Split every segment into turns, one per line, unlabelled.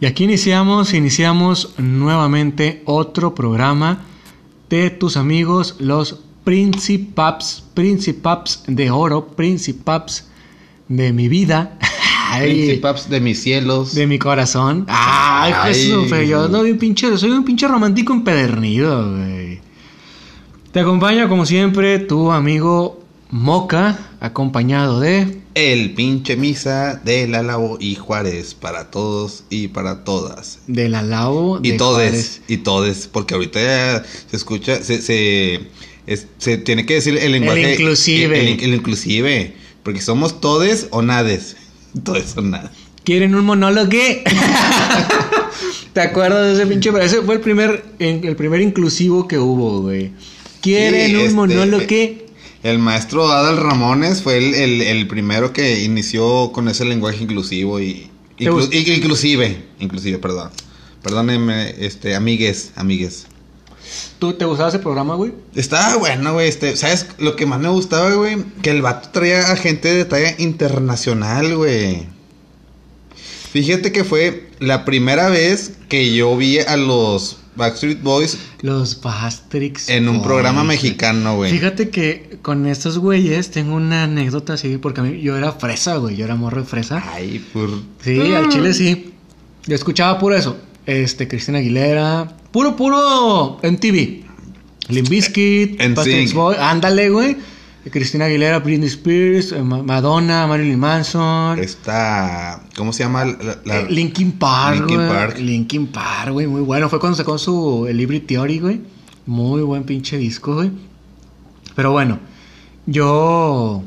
Y aquí iniciamos, iniciamos nuevamente otro programa de tus amigos, los Principaps, Principaps de oro, Principaps de mi vida.
Principaps de mis cielos.
De mi corazón. Ay,
Ay.
Jesús, yo no, un pinche, soy un pinche romántico empedernido, güey. Te acompaña como siempre tu amigo Moca, acompañado de...
El pinche misa de Lalabo y Juárez para todos y para todas.
De la Lau.
Y
de
todes,
Juárez.
y todes, porque ahorita ya se escucha, se, se, es- se tiene que decir el lenguaje.
inclusive.
El, el inclusive, porque somos todes o nades. Todes o nada.
¿Quieren un monólogo? ¿Te acuerdas de ese pinche? Ese fue el primer, el primer inclusivo que hubo, güey. ¿Quieren
Sí,
un
este,
monólogo?
El maestro Adal Ramones fue el, el- el primero que inició con ese lenguaje inclusivo y,
¿Te
inclu-
gust-
y- inclusive, inclusive, perdón. Perdónenme, este, amigues, amigues.
¿Tú te gustaba ese programa, güey?
Estaba bueno, güey, este, ¿sabes lo que más me gustaba, güey? Que el vato traía a gente de talla internacional, güey. Fíjate que fue la primera vez que yo vi a los Backstreet Boys
Los Bastrix.
en un
Boys,
programa mexicano, güey.
Fíjate que con estos güeyes tengo una anécdota así, porque a mí yo era fresa, güey. Yo era morro de fresa.
Ay, por...
Sí, al chile sí. Yo escuchaba puro eso. Este, Cristina Aguilera. Puro, puro en TV. Backstreet
sync.
Boys. Ándale, güey. Cristina Aguilera, Britney Spears, eh, Ma- Madonna, Marilyn Manson.
Esta, ¿cómo se llama? La, la-
Eh, Linkin Park,
Linkin. Park.
Linkin Park, güey, muy bueno. Fue cuando sacó su el Libre Theory, güey. Muy buen pinche disco, güey. Pero bueno, yo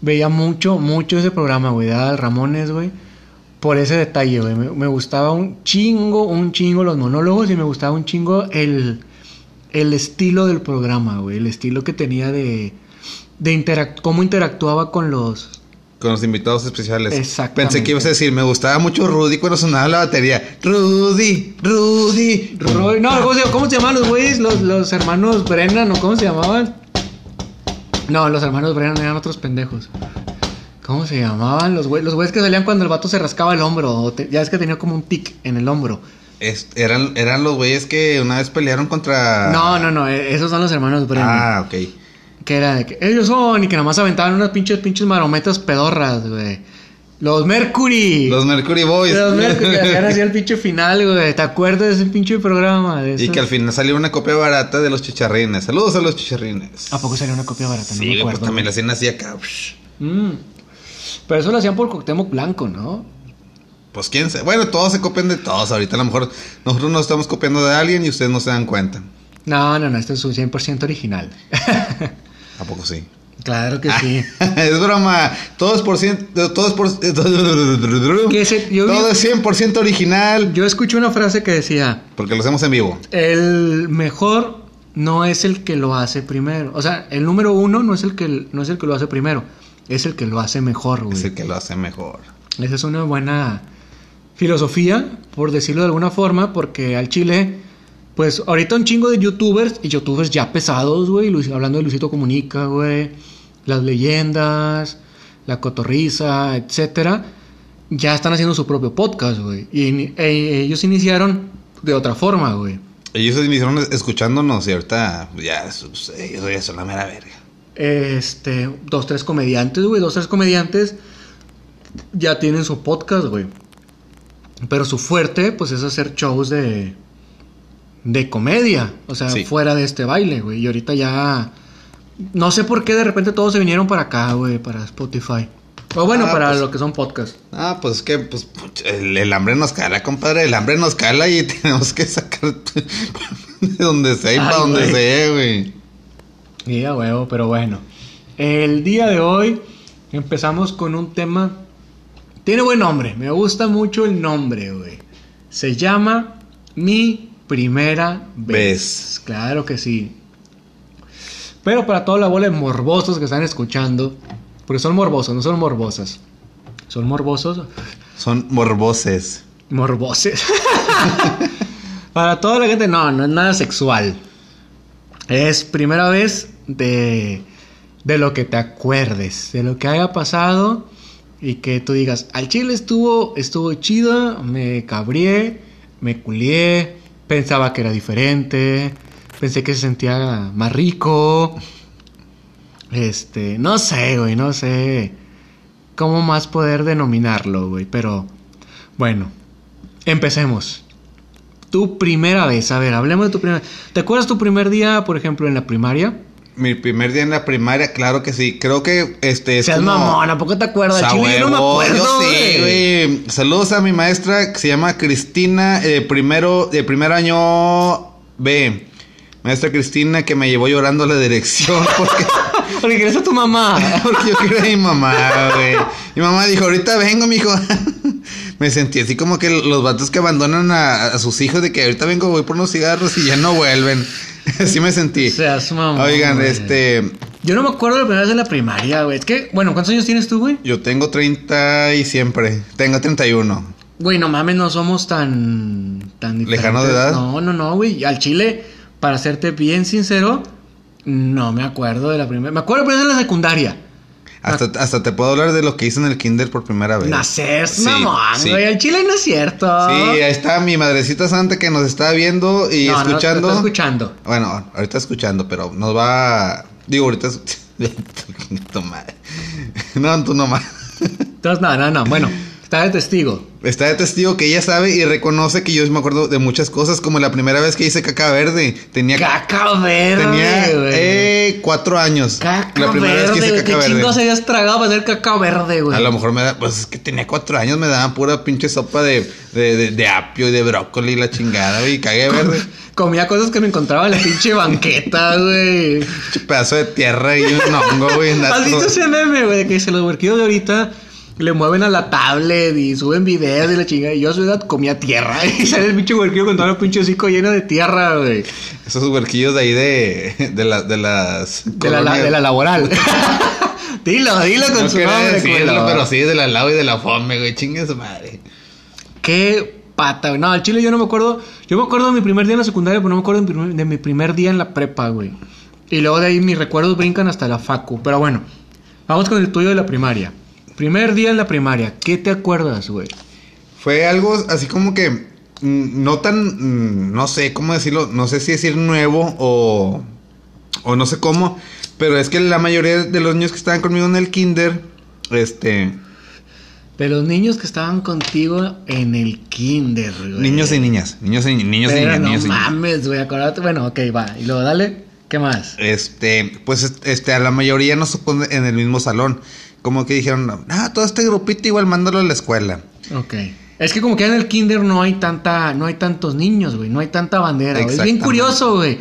veía mucho, mucho ese programa, güey, de Ramones, güey. Por ese detalle, güey. Me, me gustaba un chingo, un chingo los monólogos y me gustaba un chingo el, el estilo del programa, güey. El estilo que tenía de, de interac- cómo interactuaba con los,
con los invitados especiales.
Exactamente.
Pensé que ibas a decir, me gustaba mucho Rudy cuando sonaba la batería. Rudy, Rudy.
Roy- no, ¿cómo se, cómo se llamaban los güeyes? Los, los hermanos Brennan, ¿o cómo se llamaban? No, los hermanos Brennan eran otros pendejos. ¿Cómo se llamaban? Los güeyes, los güeyes que salían cuando el vato se rascaba el hombro. o te- ya es que tenía como un tic en el hombro.
Es- eran, eran los güeyes que una vez pelearon contra...
No, no, no, eh, esos son los hermanos Brennan.
Ah, ok.
Que era de que ellos son y que nomás aventaban unas pinches, pinches marometas pedorras, güey. Los Mercury.
Los Mercury Boys.
Los Mercury hacían así el pinche final, güey. ¿Te acuerdas de ese pinche programa? De
y que al final salió una copia barata de los chicharrines. Saludos a los chicharrines.
¿A poco salió una copia barata? No
Sí,
me
güey,
acuerdo.
pues también la hacían así acá.
Mm. Pero eso lo hacían por Cuauhtémoc Blanco, ¿no?
Pues quién sabe. Bueno, todos se copian de todos. Ahorita a lo mejor nosotros nos estamos copiando de alguien y ustedes no se dan cuenta.
No, no, no, este es un 100% original.
¿A poco sí?
claro que sí.
es broma. Todo es por ciento. Todo es por. Todo es 100% original.
Yo escuché una frase que decía,
Porque lo hacemos en vivo.
el mejor no es el que lo hace primero. O sea, el número uno no es el que, no es el que lo hace primero, es el que lo hace mejor, güey.
Es el que lo hace mejor.
Esa es una buena filosofía, por decirlo de alguna forma, porque al Chile, pues ahorita un chingo de youtubers y youtubers ya pesados, güey, hablando de Luisito Comunica, güey, las leyendas, la cotorriza, etcétera, ya están haciendo su propio podcast, güey. Y e- ellos iniciaron de otra forma, güey.
Ellos iniciaron escuchándonos y ahorita ya, pues, ellos ya son la mera verga.
Este, dos, tres comediantes, güey, dos, tres comediantes ya tienen su podcast, güey. Pero su fuerte, pues, es hacer shows de, de comedia. O sea,
Sí.
fuera de este baile, güey. Y ahorita ya... No sé por qué de repente todos se vinieron para acá, güey, para Spotify. O bueno,
Ah,
para
pues-
lo que son podcasts.
Ah, pues es que pues, el, el hambre nos cala, compadre. El hambre nos cala y tenemos que sacar de donde sea y
Ay,
para donde sea, güey.
Sí, a huevo, pero bueno. El día de hoy empezamos con un tema. Tiene buen nombre, me gusta mucho el nombre, güey. Se llama Mi Primera Vez.
Vez.
Claro que sí. Pero para toda la bola de morbosos que están escuchando, porque son morbosos, no son morbosas. Son morbosos,
Son morboces.
morboses. para toda la gente, no, no es nada sexual. Es primera vez de, de lo que te acuerdes, de lo que haya pasado y que tú digas, al chile estuvo, estuvo chido, me cabrié, me culié, pensaba que era diferente, pensé que se sentía más rico. Este, no sé, güey, no sé cómo más poder denominarlo, güey, pero bueno, empecemos. Tu primera vez, a ver, hablemos de tu primera. ¿Te acuerdas tu primer día, por ejemplo, en la primaria?
Mi primer día en la primaria, claro que sí. Creo que este es
Seas
como...
mamón, ¿a poco te acuerdas? Chile, yo no me acuerdo,
yo sí,
güey.
Saludos a mi maestra que se llama Cristina, eh, primero, de primer año B. Maestra Cristina que me llevó llorando a la dirección porque,
Porque a tu mamá.
porque yo quería a mi mamá, güey. Mi mamá dijo, ahorita vengo, mijo. me sentí así como que los vatos que abandonan a, a sus hijos de que ahorita vengo, voy por unos cigarros y ya no vuelven. así me sentí.
Seas mamón.
Oigan,
güey.
este,
Yo no me acuerdo de la primera vez de la primaria, güey. Es que, bueno, ¿cuántos años tienes tú, güey?
yo tengo 30 y siempre. Tengo 31.
Güey, no mames, no somos tan. tan
¿Lejano de edad?
No, no, no, güey. Al chile, para serte bien sincero, no me acuerdo de la primera. Me acuerdo primero de la secundaria.
Hasta, hasta te puedo hablar de lo que hice en el kinder por primera vez.
Nacer,
Sí,
mamón,
sí.
güey. Al chile no es cierto.
Sí, ahí está mi madrecita santa que nos está viendo y
No, no,
escuchando.
está escuchando.
Bueno, ahorita escuchando, pero nos va. Digo, ahorita. No, tú nomás.
Entonces, no, no, no. Bueno, está de testigo.
Está de testigo que ella sabe y reconoce que yo me acuerdo de muchas cosas, como la primera vez que hice caca verde. Tenía,
Caca verde,
tenía eh, cuatro años.
Caca
la primera
verde,
vez que hice caca
¿Qué
verde.
chingos habías tragado para hacer caca verde, güey?
A lo mejor me da, pues es que tenía cuatro años, me daban pura pinche sopa de, de, de, de apio y de brócoli y la chingada, güey, y cagué verde.
Comía cosas que me encontraba en la pinche banqueta, güey.
Pinche pedazo de tierra y un hongo, güey.
¿Has visto ese meme, güey? Que se los huerquillos de ahorita le mueven a la tablet y suben videos y la chingada. Y yo a su edad comía tierra. Y sale el pinche huerquillo con todo el pinche hocico lleno de tierra, güey.
Esos huerquillos de ahí de, de, la, de las...
De la,
colonias.
de la laboral. dilo, dilo con
No
su nombre,
decirlo,
culo.
pero sí de la lado y de la fome, güey. Chingue su madre.
Qué pata, güey. No, al chile yo no me acuerdo. Yo me acuerdo de mi primer día en la secundaria, pero no me acuerdo de mi primer, de mi primer día en la prepa, güey. Y luego de ahí mis recuerdos brincan hasta la facu. Pero bueno, vamos con el tuyo de la primaria. Primer día en la primaria. ¿Qué te acuerdas, güey?
Fue algo así como que mm, no tan, mm, no sé cómo decirlo, no sé si decir nuevo o, o no sé cómo, pero es que la mayoría de los niños que estaban conmigo en el kinder, este,
De los niños que estaban contigo en el kinder, güey.
niños y niñas, niños y niños y niñas,
no
niños
mames, güey. Acuérdate. Bueno, ok, va. Y luego dale. ¿Qué más?
Este, pues este, a la mayoría nos tocó en el mismo salón. Como que dijeron, ah, todo este grupito igual mándalo a la escuela.
Ok. Es que como que en el kinder no hay tanta, no hay tantos niños, güey, no hay tanta bandera, güey. Es bien curioso, güey.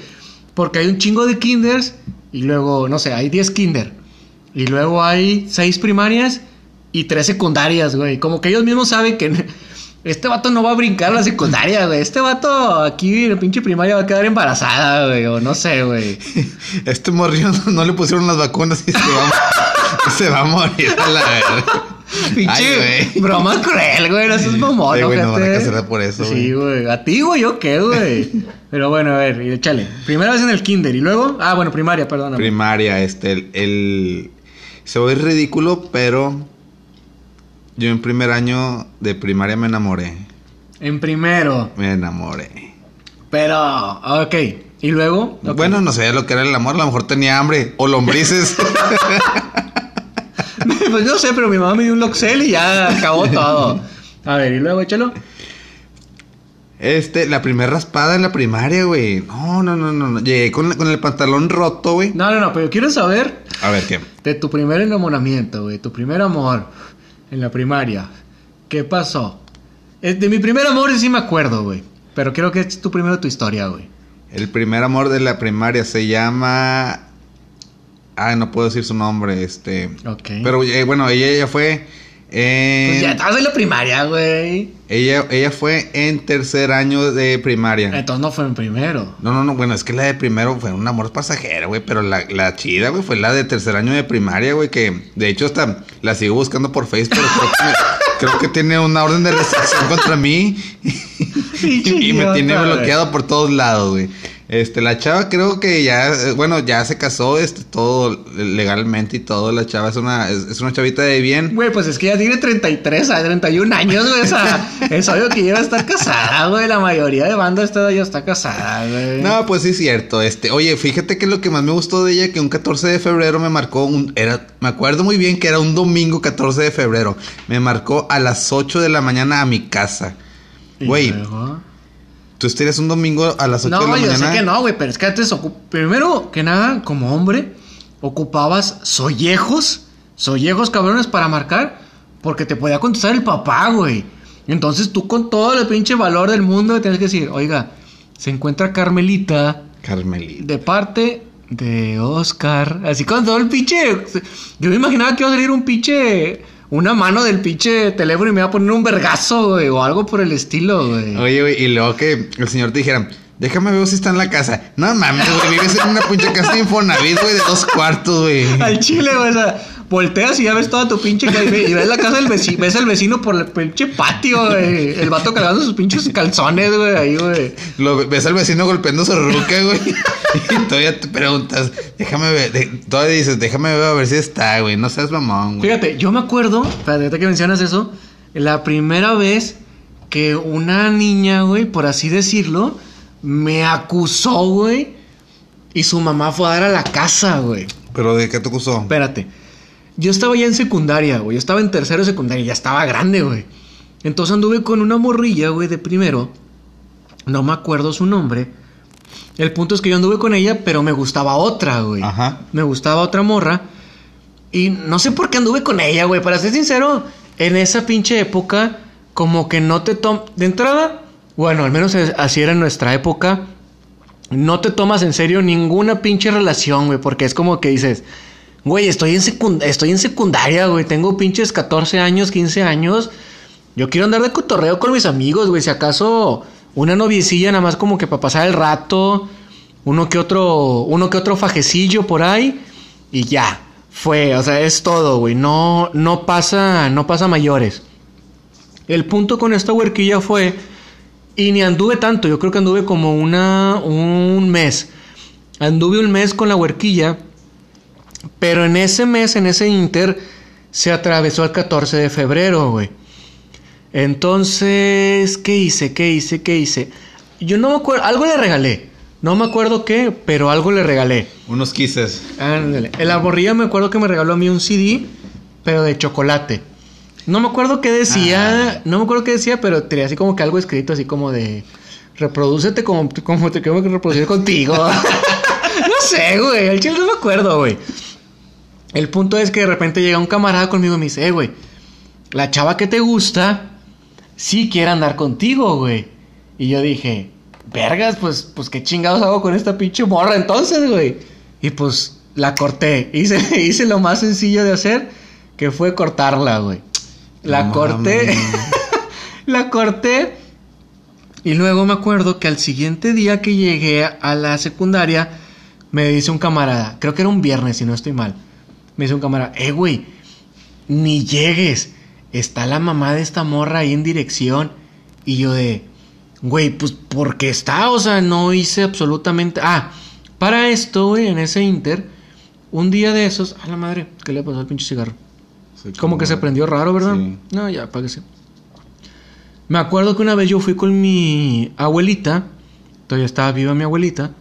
Porque hay un chingo de kinders y luego, no sé, hay 10 kinder. Y luego hay 6 primarias y 3 secundarias, güey. Como que ellos mismos saben que este vato no va a brincar a la secundaria, güey. Este vato aquí en la pinche primaria va a quedar embarazada, güey. O no sé, güey.
Este morrillo no, no le pusieron las vacunas y se va, se va a morir a la verga.
Pinche broma cruel, güey. No seas mamón,
güey, nos van a cancelar por eso,
Sí, güey. A ti, güey, yo qué, güey. Pero bueno, a ver, y échale. Primera vez en el kinder y luego. Ah, bueno, primaria, perdóname.
Primaria, este, el, el- Se ve ridículo, pero... Yo en primer año de primaria me enamoré.
en primero.
Me enamoré.
Pero, ok. Y luego.
Bueno, no sabía lo que era el amor. A lo mejor tenía hambre. O lombrices.
pues no sé, pero mi mamá me dio un Loxel y ya acabó todo. A ver, y luego échalo.
este, la primera raspada en la primaria, güey. No, no, no, no. no. Llegué con, con el pantalón roto, güey.
No, no, no, pero quiero saber
A ver, ¿qué?
de tu primer enamoramiento, güey. Tu primer amor en la primaria. ¿Qué pasó? De mi primer amor sí me acuerdo, güey. Pero quiero que es tu primero tu historia, güey.
El primer amor de la primaria se llama... Ah, no puedo decir su nombre, este...
Ok.
Pero eh, bueno, ella, ella fue... en-
Pues ya estabas en la primaria, güey.
ella, ella fue en tercer año de primaria.
Entonces no fue en primero.
No, no, no, bueno, es que la de primero fue un amor pasajero, güey, pero la, la chida, güey, fue la de tercer año de primaria, güey, que de hecho hasta la sigo buscando por Facebook, creo que, me- creo que tiene una orden de restricción contra mí y,
Pinche
me tiene bloqueado por todos lados, güey. Este, la chava creo que ya, bueno, ya se casó, este, todo legalmente y todo. La chava es una, es, una chavita de bien.
Güey, pues es que ya tiene 33, 31 años, güey. O sea, es obvio que lleva a estar casada, güey. La mayoría de banda esta ya está casada, güey.
No, pues sí es cierto. Este, oye, fíjate que lo que más me gustó de ella, que un 14 de febrero me marcó un, era, me acuerdo muy bien que era un domingo 14 de febrero. Me marcó a las 8 de la mañana a mi casa. Güey. ¿Tú estarías un domingo a las 8 de la mañana? No, yo
sé que no, güey, pero es que antes, primero que nada, como hombre, ocupabas sollejos, sollejos cabrones para marcar, porque te podía contestar el papá, güey. Entonces tú con todo el pinche valor del mundo tienes que decir, oiga, se encuentra Carmelita.
Carmelita.
De parte de Oscar. Así con todo el pinche... Yo me imaginaba que iba a salir un pinche una mano del pinche teléfono y me iba a poner un vergazo, güey, o algo por el estilo, güey.
Oye, güey, y luego que el señor te dijera, déjame ver si está en la casa. No mames, güey, vives en una pinche casa de Infonavit, güey, de dos cuartos, güey.
Al chile, güey, o sea, volteas y ya ves toda tu pinche y ves la casa del vecino, ves al vecino por el pinche patio, güey. El vato cargando sus pinches calzones, güey, ahí, güey.
Lo ves al vecino golpeando su ruca, güey. Y todavía te preguntas, déjame ver, todavía dices, déjame ver a ver si está, güey. No seas mamón,
güey. Fíjate, yo me acuerdo, espérate que mencionas eso, la primera vez que una niña, güey, por así decirlo, me acusó, güey. Y su mamá fue a dar a la casa, güey.
¿Pero de qué te acusó?
Espérate. Yo estaba ya en secundaria, güey. Yo estaba en tercero de secundaria. Ya estaba grande, güey. Entonces anduve con una morrilla, güey, de primero. No me acuerdo su nombre. El punto es que yo anduve con ella, pero me gustaba otra, güey. Ajá. Me gustaba otra morra. Y no sé por qué anduve con ella, güey. Para ser sincero, en esa pinche época, como que no te tomas. De entrada, bueno, al menos así era en nuestra época. No te tomas en serio ninguna pinche relación, güey. Porque es como que dices, güey, estoy en, estoy en secundaria, güey. Tengo pinches 14 años, 15 años. Yo quiero andar de cotorreo con mis amigos, güey. Si acaso una noviecilla nada más como que para pasar el rato, uno que otro, uno que otro fajecillo por ahí y ya. Fue, o sea, es todo, güey. No, no pasa, no pasa mayores. El punto con esta huerquilla fue, y ni anduve tanto, yo creo que anduve como una, un mes. Anduve un mes con la huerquilla, pero en ese mes, en ese inter, se atravesó el 14 de febrero, güey. Entonces, ¿qué hice? ¿Qué hice? ¿Qué hice? Yo no me acuerdo, algo le regalé. No me acuerdo qué, pero algo le regalé.
Unos kisses.
Ándale. El aborría me acuerdo que me regaló a mí un CD, pero de chocolate. No me acuerdo qué decía, ah. no me acuerdo qué decía, pero tenía así como que algo escrito así como de reproducete como, como te quiero reproducir contigo. sé, güey, el chile no me acuerdo, güey. El punto es que de repente llega un camarada conmigo y me dice, eh, güey, la chava que te gusta sí quiere andar contigo, güey. Y yo dije, vergas, pues, pues qué chingados hago con esta pinche morra entonces, güey. Y pues la corté. Hice, hice lo más sencillo de hacer, que fue cortarla, güey. La corté. la corté. Y luego me acuerdo que al siguiente día que llegué a la secundaria, me dice un camarada, creo que era un viernes, si no estoy mal. Me dice un camarada, eh, güey, ni llegues está la mamá de esta morra ahí en dirección. Y yo de, güey, pues porque está, o sea, no hice absolutamente... Ah, para esto, güey, en ese inter, un día de esos, a la madre, ¿qué le pasó al pinche cigarro? como, que se prendió raro, ¿verdad? No, ya, apáguese. Me acuerdo que una vez yo fui con mi abuelita, todavía estaba viva mi abuelita,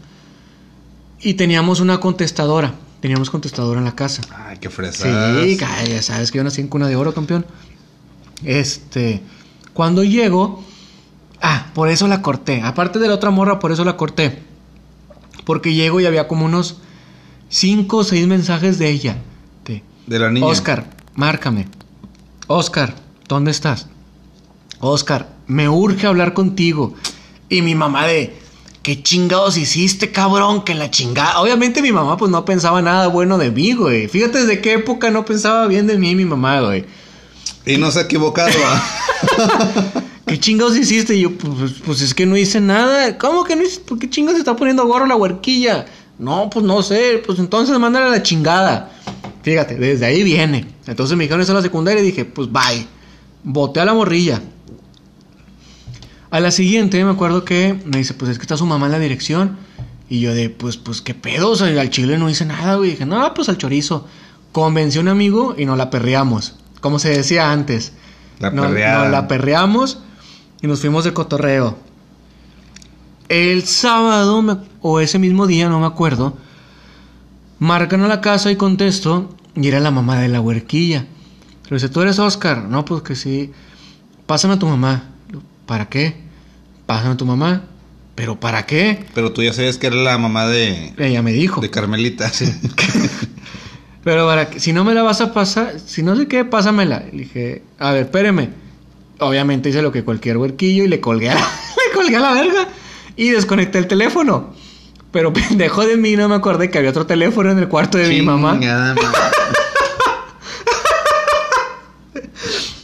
y teníamos una contestadora. Teníamos contestadora en la casa.
Ay, qué fresa.
Sí, ya sabes que yo nací en cuna de oro, campeón. Este, cuando llego, ah, por eso la corté. Aparte de la otra morra, por eso la corté. Porque llego y había como unos 5 o 6 mensajes de ella.
De, la niña.
Oscar, márcame. Oscar, ¿dónde estás? Oscar, me urge hablar contigo. Y mi mamá de, ¿qué chingados hiciste, cabrón? Que la chingada. Obviamente mi mamá pues no pensaba nada bueno de mí, güey. Fíjate desde qué época no pensaba bien de mí mi mamá, güey.
Y no se ha equivocado.
¿Qué chingados hiciste? Y yo, pues, pues, es que no hice nada. ¿Cómo que no hice? ¿Por qué chingados se está poniendo gorro la huerquilla? No, pues no sé. Pues entonces mándale a la chingada. Fíjate, desde ahí viene. Entonces me dijeron eso en la secundaria y dije, pues bye. Boté a la morrilla. A la siguiente me acuerdo que me dice, pues es que está su mamá en la dirección. Y yo de, pues, pues, ¿qué pedo? O sea, al chile no hice nada, güey. Dije, no, pues al chorizo. Convencí a un amigo y nos la perreamos. Como se decía antes.
La
No-
perreada.
Nos la perreamos y nos fuimos de cotorreo. El sábado, me- o ese mismo día, no me acuerdo, marcan a la casa y contesto, y era la mamá de la huerquilla. Le dice, ¿tú eres Oscar? No, pues que sí. Pásame a tu mamá. ¿Para qué? Pásame a tu mamá. ¿Pero para qué?
Pero tú ya sabes que era la mamá de,
Ella me dijo.
de Carmelita. Sí.
Pero para que, si no me la vas a pasar, si no sé qué, pásamela. Le dije, a ver, espéreme. Obviamente hice lo que cualquier huerquillo y le colgué a la, le colgué a la verga y desconecté el teléfono. Pero pendejo de mí, no me acordé que había otro teléfono en el cuarto de mi mamá.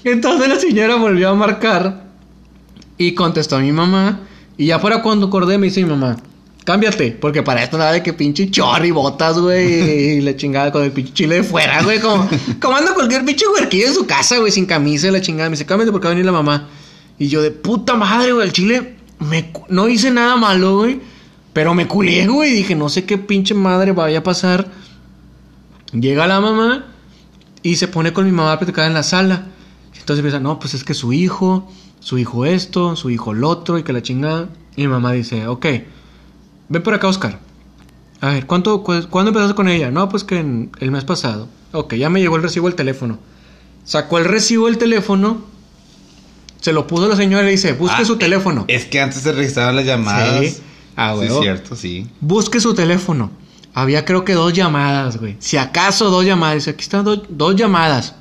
Entonces la señora volvió a marcar y contestó mi mamá. Y ya fuera cuando acordé, me dice mi mamá, cámbiate, porque para esto nada de que pinche chorri, botas, güey, y la chingada con el pinche chile de fuera, güey, como, como anda cualquier pinche huerquillo en su casa, güey, sin camisa la chingada. Me dice, cámbiate porque va a venir la mamá. Y yo de puta madre, güey, el chile, me, no hice nada malo, güey, pero me culié, güey, dije, no sé qué pinche madre vaya a pasar. Llega la mamá y se pone con mi mamá a platicar en la sala. Entonces empieza, no, pues es que su hijo, su hijo esto, su hijo lo otro y que la chingada. Y mi mamá dice, ok, ven por acá, Oscar. A ver, ¿cuánto, cu- ¿cuándo empezaste con ella? No, pues que en el mes pasado. Ok, ya me llegó el recibo del teléfono. Sacó el recibo del teléfono, se lo puso a la señora y le dice, busque
Ah,
su teléfono.
Es que antes se registraban las llamadas.
Sí. Ah,
sí,
huevo.
cierto, sí.
Busque su teléfono. Había creo que dos llamadas, güey. Si acaso dos llamadas. Dice, aquí están do- dos llamadas.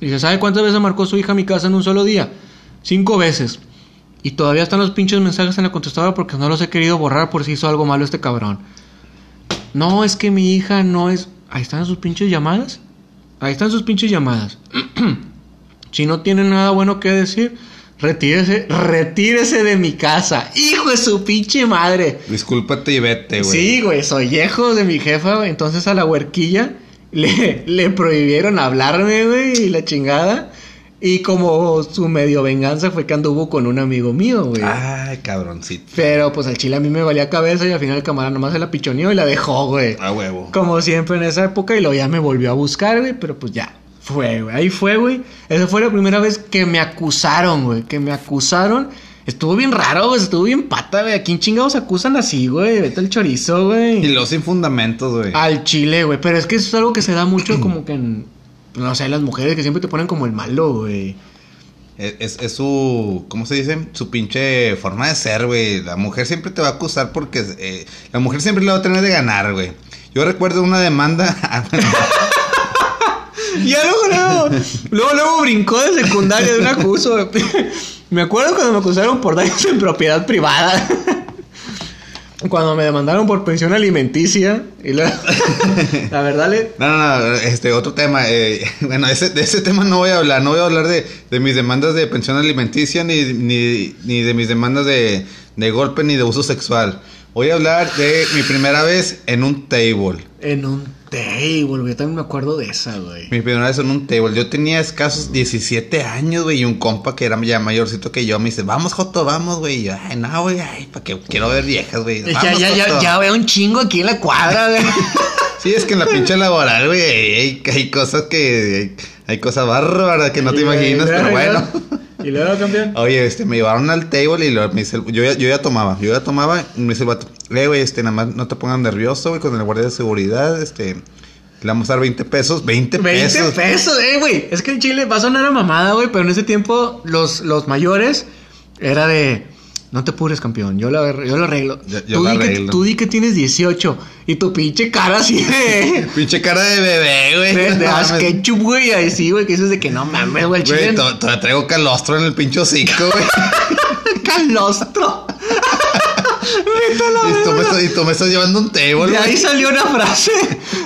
Dice, ¿sabe cuántas veces marcó su hija a mi casa en un solo día? Cinco veces. Y todavía están los pinches mensajes en la contestadora porque no los he querido borrar por si hizo algo malo este cabrón. No, es que mi hija no es... Ahí están sus pinches llamadas. Ahí están sus pinches llamadas. si no tiene nada bueno que decir, retírese, retírese de mi casa. Hijo de su pinche madre.
Discúlpate y vete, güey.
Sí, güey, soy viejo de mi jefa, güey. Entonces a la huerquilla le, le prohibieron hablarme, güey, y la chingada. Y como su medio venganza fue que anduvo con un amigo mío, güey.
Ay, cabroncito.
Pero pues al chile a mí me valía cabeza y al final el camarada nomás se la pichoneó y la dejó, güey.
A huevo.
Como siempre en esa época y luego ya me volvió a buscar, güey, pero pues ya. Fue, güey. Ahí fue, güey. Esa fue la primera vez que me acusaron, güey. Que me acusaron. Estuvo bien raro, güey. Estuvo bien pata, güey. ¿A quién chingados acusan así, güey? Vete el chorizo, güey.
Y los sin fundamentos, güey.
Al chile, güey. Pero es que eso es algo que se da mucho como que en... No sé, las mujeres que siempre te ponen como el malo, güey.
Es, es- es su, ¿cómo se dice? Su pinche forma de ser, güey. La mujer siempre te va a acusar porque eh, la mujer siempre le va a tener de ganar, güey. Yo recuerdo una demanda.
Ya luego, luego, luego, luego brincó de secundaria de un acuso. güey. Me acuerdo cuando me acusaron por daños en propiedad privada. Cuando me demandaron por pensión alimenticia. Y la verdad, le,
no, no, no, este, otro tema. eh, bueno, ese, de ese tema no voy a hablar. No voy a hablar de, de mis demandas de pensión alimenticia ni, ni, ni de mis demandas de, de golpe ni de uso sexual. Voy a hablar de mi primera vez en un table.
en un table. Yo también me acuerdo de esa, güey.
Mi primera vez en un table. Yo tenía escasos 17 años, güey. Y un compa que era ya mayorcito que yo me dice, vamos, Joto, vamos, güey. Y yo, ay, no, güey, ay, para que quiero ver viejas, güey.
Ya, ya, ya,
Joto".
ya veo un chingo aquí en la cuadra, güey.
Sí, es que en la pinche laboral, güey, hay, hay cosas que. Hay, hay cosas bárbaras que no te imaginas, pero bueno.
Y luego, campeón.
Oye, este, me llevaron al table y lo, me dice, el- yo, ya, yo ya tomaba, yo ya tomaba, y me dice el vato, eh, güey, este, nada más no te pongas nervioso, güey, con el guardia de seguridad, este, le vamos a dar 20 pesos, 20,
20
pesos.
pesos, eh, güey. Es que en Chile va a sonar a mamada, güey, pero en ese tiempo los, los mayores era de. No te apures, campeón. Yo lo, yo lo arreglo.
Yo- yo
tú,
lo
di que,
arreglo.
tú di que tienes 18 y tu pinche cara así de.
Pinche cara de bebé, güey.
de, de
No
ketchup, güey. Ahí sí, güey, que dices de que no mames, güey.
Güey, todavía traigo calostro en el pinche hocico, güey.
calostro.
Y, tú me estás, y tú me estás llevando un table,
De ahí salió una frase.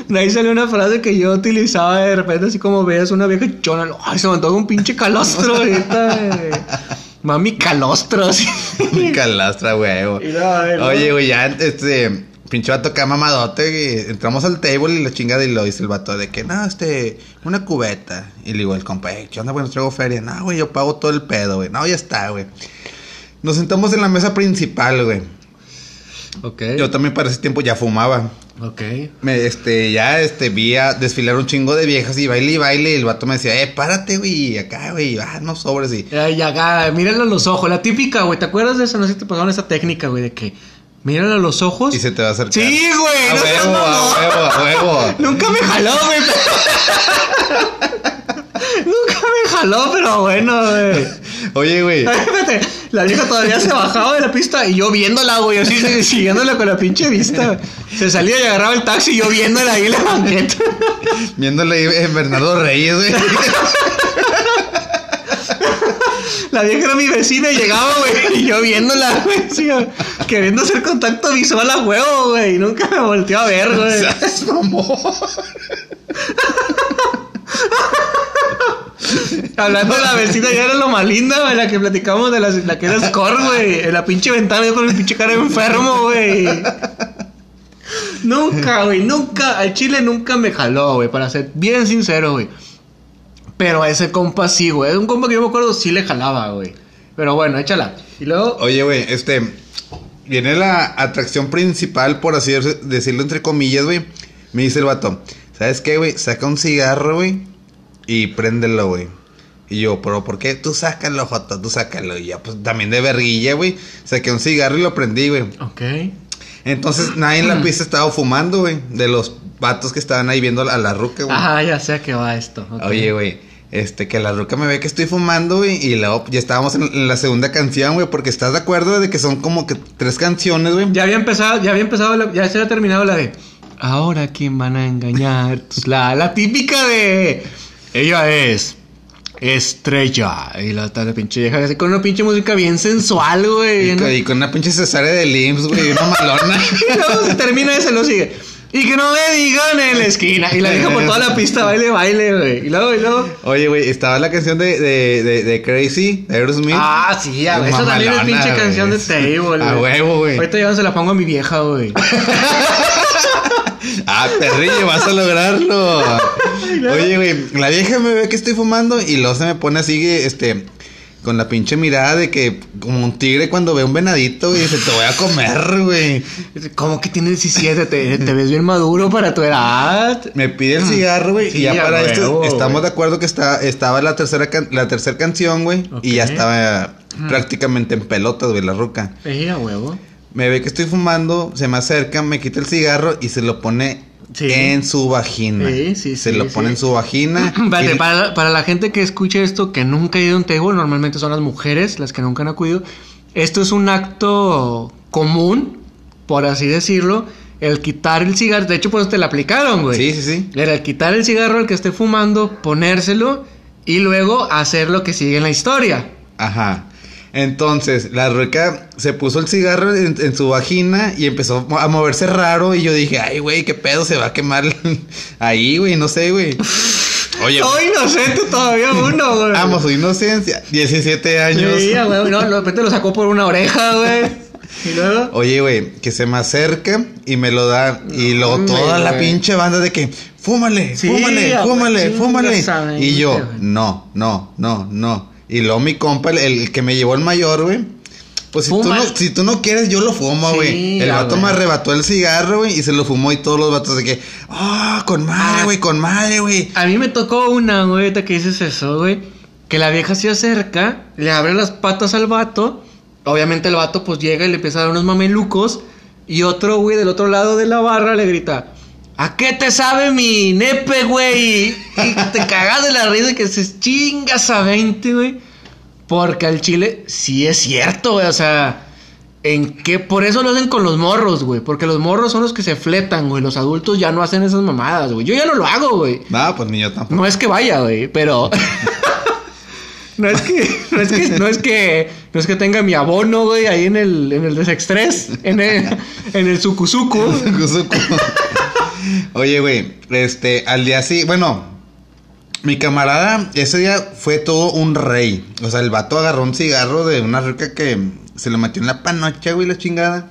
De ahí salió una frase que yo utilizaba de repente, así como veas una vieja chona. Ay, se me antoja un pinche calostro ahorita. Mami calostro, así.
Mi calastra, güey. Oye, güey, ya, este, pinche vato acá mamadote, y entramos al table y la chingada y lo dice el vato de que, no, este, una cubeta. Y le digo, el compa, "Ey, ¿qué onda, güey? Nos traigo feria. No, güey, yo pago todo el pedo, güey. No, ya está, güey. Nos sentamos en la mesa principal, güey.
Ok.
Yo también para ese tiempo ya fumaba.
Ok.
Me, este, ya, este, vi a desfilar un chingo de viejas y baile y baile. Y el vato me decía, eh, párate, güey, acá, güey, ah, no sobres y.
Ay, acá, míralo a los ojos. La típica, güey. ¿Te acuerdas de eso? No sé si te pasaron esa técnica, güey, de que míralo a los ojos.
Y se te va a acercar.
Sí, güey.
A
no
huevo, a huevo, a huevo.
Nunca me jaló, güey. Nunca me jaló, pero bueno, güey.
Oye, güey.
Espérate, la vieja todavía se bajaba de la pista y yo viéndola, güey, así sí, siguiéndola con la pinche vista. Se salía y agarraba el taxi y yo viéndola ahí en la banqueta.
Viéndole ahí en Bernardo Reyes, güey.
La vieja era mi vecina y llegaba, güey, y yo viéndola, güey, sí, queriendo hacer contacto visual a huevo, güey, y nunca me volteó a ver, güey. Hablando de la vecina, ya era lo más linda, la que platicamos de la, la que era Score, güey, en la pinche ventana, yo con el pinche cara enfermo, güey. Nunca, güey, nunca, al chile nunca me jaló, güey, para ser bien sincero, güey. Pero a ese compa sí, güey. Es un compa que yo me acuerdo sí le jalaba, güey. Pero bueno, échala. Y luego.
Oye, güey, este. Viene la atracción principal, por así decirlo entre comillas, güey. Me dice el vato, ¿sabes qué, güey? Saca un cigarro, güey, y préndelo, güey. Y yo, pero ¿por qué? Tú sácalo, Joto, tú sácalo. Y ya, pues también de verguilla, güey. Saqué un cigarro y lo prendí, güey.
Ok.
Entonces nadie en la pista estaba fumando, güey. De los vatos que estaban ahí viendo a la ruca, güey.
Ajá, ya sé a qué va esto.
Oye, güey. Este, que la ruca me ve que estoy fumando, güey. Y luego ya estábamos en, en la segunda canción, güey. Porque estás de acuerdo de que son como que tres canciones, güey.
Ya había empezado, ya había empezado, la- ya se había terminado la de. Ahora quién van a engañar. Pues La, la típica de. Ella es. Estrella. Y la tal pinche vieja así con una pinche música bien sensual, güey.
Y, con- y con una pinche cesárea de limbs, güey. Una malona.
Y luego se termina ese, lo sigue. Y que no me digan en la esquina. Y la deja por toda la pista, baile, baile, güey. Y luego, y luego.
Oye, güey, estaba la canción de, de, de, de Crazy, de Aerosmith.
Ah, sí, a ver, esa también es pinche canción de Table,
A
güey.
huevo, güey.
Ahorita ya se la pongo a mi vieja, güey.
Ah, perrillo, vas a lograrlo. Oye, güey, la vieja me ve que estoy fumando y luego se me pone así, este, con la pinche mirada de que, como un tigre cuando ve un venadito y dice, te voy a comer, güey.
¿Cómo que tienes 17? Te, te ves bien maduro para tu edad.
Me pide el cigarro, güey,
Sí,
y ya para esto estamos de acuerdo que está, estaba la tercera, can- la tercera canción, güey, y ya estaba prácticamente en pelotas, güey, la ruca.
Sí, a huevo.
Me ve que estoy fumando, se me acerca, me quita el cigarro y se lo pone
Sí.
en su vagina.
Sí, sí,
se lo pone en su vagina. Y-
para, para la gente que escuche esto, que nunca ha ido a un table, normalmente son las mujeres las que nunca han acudido. Esto es un acto común, por así decirlo, el quitar el cigarro. De hecho, por eso te la aplicaron, güey.
Sí, sí, sí.
Era el quitar el cigarro al que esté fumando, ponérselo y luego hacer lo que sigue en la historia.
Ajá. Entonces, la rueca se puso el cigarro en, en su vagina y empezó a moverse raro. Y yo dije, ay, güey, qué pedo, se va a quemar ahí, güey, no sé, güey. Oye,
Soy inocente todavía uno, güey.
amo su inocencia, 17 años.
Sí, huevo. No, de repente lo sacó por una oreja, güey. Y luego.
Oye, güey, que se me acerca y me lo da. Y luego toda la
güey.
pinche banda de que, fúmale,
Sí,
fúmale, fúmale, fúmale. Y yo,
güey.
no, no, no, no. Y luego mi compa, el, el que me llevó el mayor, güey. Pues si tú, no, si tú no quieres, yo lo fumo,
Sí,
güey. el vato me arrebató el cigarro, güey, y se lo fumó y todos los vatos de que, ah, con madre,
Ah.
güey, con madre, güey.
A mí me tocó una, güey, que dices eso, güey. Que la vieja se acerca, le abre las patas al vato. Obviamente el vato pues llega y le empieza a dar unos mamelucos. Y otro, güey, del otro lado de la barra le grita... ¿A qué te sabe mi nepe, güey? Y te cagas de la risa y que se chingas a 20, güey. Porque al chile sí es cierto, güey. O sea, en qué por eso lo hacen con los morros, güey. Porque los morros son los que se fletan, güey. Los adultos ya no hacen esas mamadas, güey. Yo ya no lo hago, güey.
No, pues ni yo tampoco.
No es que vaya, güey, pero. no es que. No es que. No es que. No es que tenga mi abono, güey, ahí en el. En el desextrés. En el. En el sucuzuku.
Kuzuko. Oye, güey, este, al día sí, bueno, mi camarada ese día fue todo un rey. O sea, el vato agarró un cigarro de una rica que se lo metió en la panocha, güey, la chingada.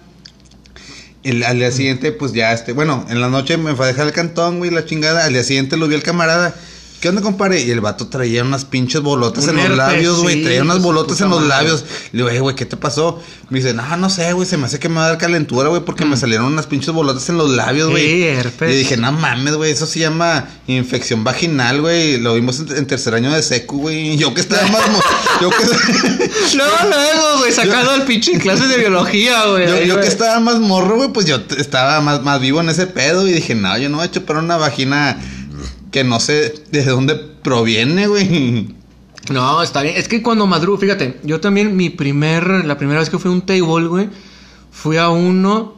El, al día siguiente, pues ya, este, bueno, en la noche me fue a dejar el cantón, güey, la chingada. Al día siguiente lo vi el camarada. ¿Qué onda, compadre? Y el vato traía unas pinches bolotas
Un
en los labios, güey.
sí,
traía unas
su
bolotas en los
madre.
labios. Le digo, eh, güey, ¿qué te pasó? Me dice, no, no sé, güey, se me hace que me va a dar calentura, güey, porque me salieron unas pinches bolotas en los labios, güey.
Mm. Sí, herpes.
Y dije, no mames, güey, eso se llama infección vaginal, güey. Lo vimos en, en tercer año de secu, güey. Yo que estaba más... yo que...
Luego, luego, güey, sacando al pinche clases de biología, güey.
Yo, que estaba más morro, güey, pues yo estaba más, más vivo en ese pedo y dije, no, yo no voy a chupar una vagina que no sé de dónde proviene, güey.
No, está bien. Es que cuando madrugo, fíjate, yo también mi primer, la primera vez que fui a un table, güey, fui a uno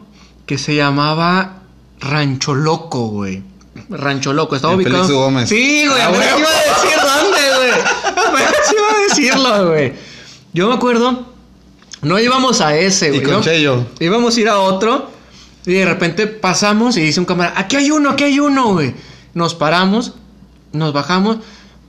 que se llamaba Rancho Loco, güey. Rancho Loco, estaba
En
ubicado.
Félix. Gómez.
Sí, güey,
Ah,
apenas iba a decir dónde, güey. Apenas iba a decirlo, güey. Yo me acuerdo, no íbamos a ese, güey.
Y con. Cheyo.
Íbamos a ir a otro y de repente pasamos y dice un cámara, aquí hay uno, aquí hay uno, güey. Nos paramos, nos bajamos,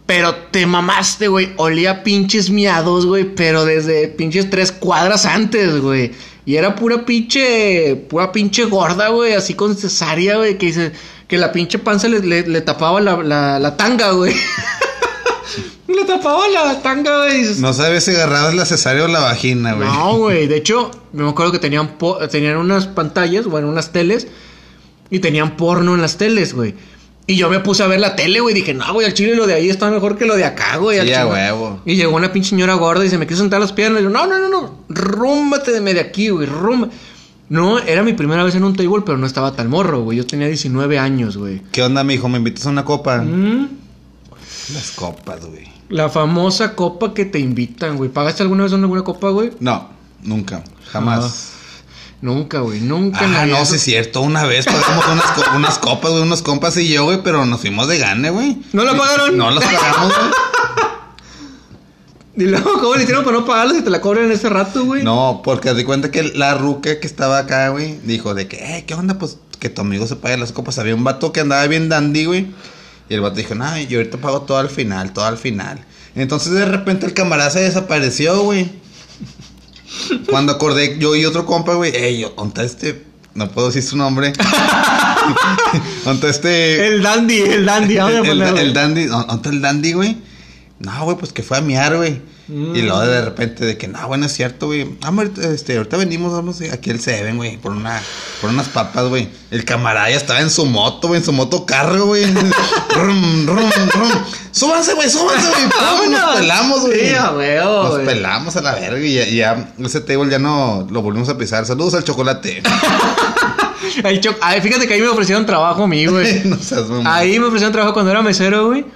pero te mamaste, güey. Olía pinches miados, güey, pero desde pinches tres cuadras antes, güey. Y era pura pinche, pura pinche gorda, güey, así con cesárea, güey, que dice que la pinche panza le, le- le tapaba la, la, la tanga, güey. le tapaba la tanga, güey.
No sabes si agarrabas la cesárea o la vagina, güey.
no, güey. De hecho, me acuerdo que tenían, po- tenían unas pantallas, bueno, unas teles. Y tenían porno en las teles, güey. Y yo me puse a ver la tele, güey. Dije, no, güey, al chile lo de ahí está mejor que lo de acá, güey. al
Sí, a
chile".
huevo.
Y llegó una pinche señora gorda y se me quiso sentar las piernas. Y yo, no, no, no, no. Rúmbate de de aquí, güey. Rumba. No, era mi primera vez en un table, pero no estaba tan morro, güey. Yo tenía 19 años, güey.
¿Qué onda, mijo? ¿Me invitas a una copa?
Mm,
Las copas, güey.
La famosa copa que te invitan, güey. ¿Pagaste alguna vez en alguna copa, güey?
No, nunca. Jamás.
Nunca, güey. Nunca.
Ah, no, sí es cierto. Una vez pagamos unas, co- unas copas, güey, unos compas y yo, güey, pero nos fuimos de gane, güey.
¿No la pagaron?
No las pagamos, güey.
Y luego, ¿cómo le hicieron para no pagarla si te la cobran en ese rato, güey?
No, porque di cuenta que la ruca que estaba acá, güey, dijo de que, eh, ¿qué onda? Pues que tu amigo se pague las copas. Había un vato que andaba bien dandy, güey. Y el vato dijo, no, yo ahorita pago todo al final, todo al final. Entonces de repente el camarada se desapareció, güey. Cuando acordé yo y otro compa, güey, ey, yo, ¿onta este? No puedo decir su nombre. ¿Onta este?
El dandy, el dandy. vamos a
el, el- dandy, ¿dónde el dandy, güey? No, güey, pues que fue a miar, güey. Y luego de repente de que, no, bueno, es cierto, güey. Vamos, ahorita, este, ahorita venimos, vamos aquí el Seven, güey, por una, por unas papas, güey. El camarada ya estaba en su moto, güey, en su moto carro, güey. rum, rum, rum. Súbanse, güey, súbanse, güey.
Vámonos.
Nos pelamos, güey.
Sí,
Nos pelamos a la verga y ya, y ya ese table ya no lo volvimos a pisar. Saludos al chocolate.
Cho- Ay, fíjate que ahí me ofrecieron trabajo a mí, güey.
no seas mamón.
Ahí me ofrecieron trabajo cuando era mesero, güey.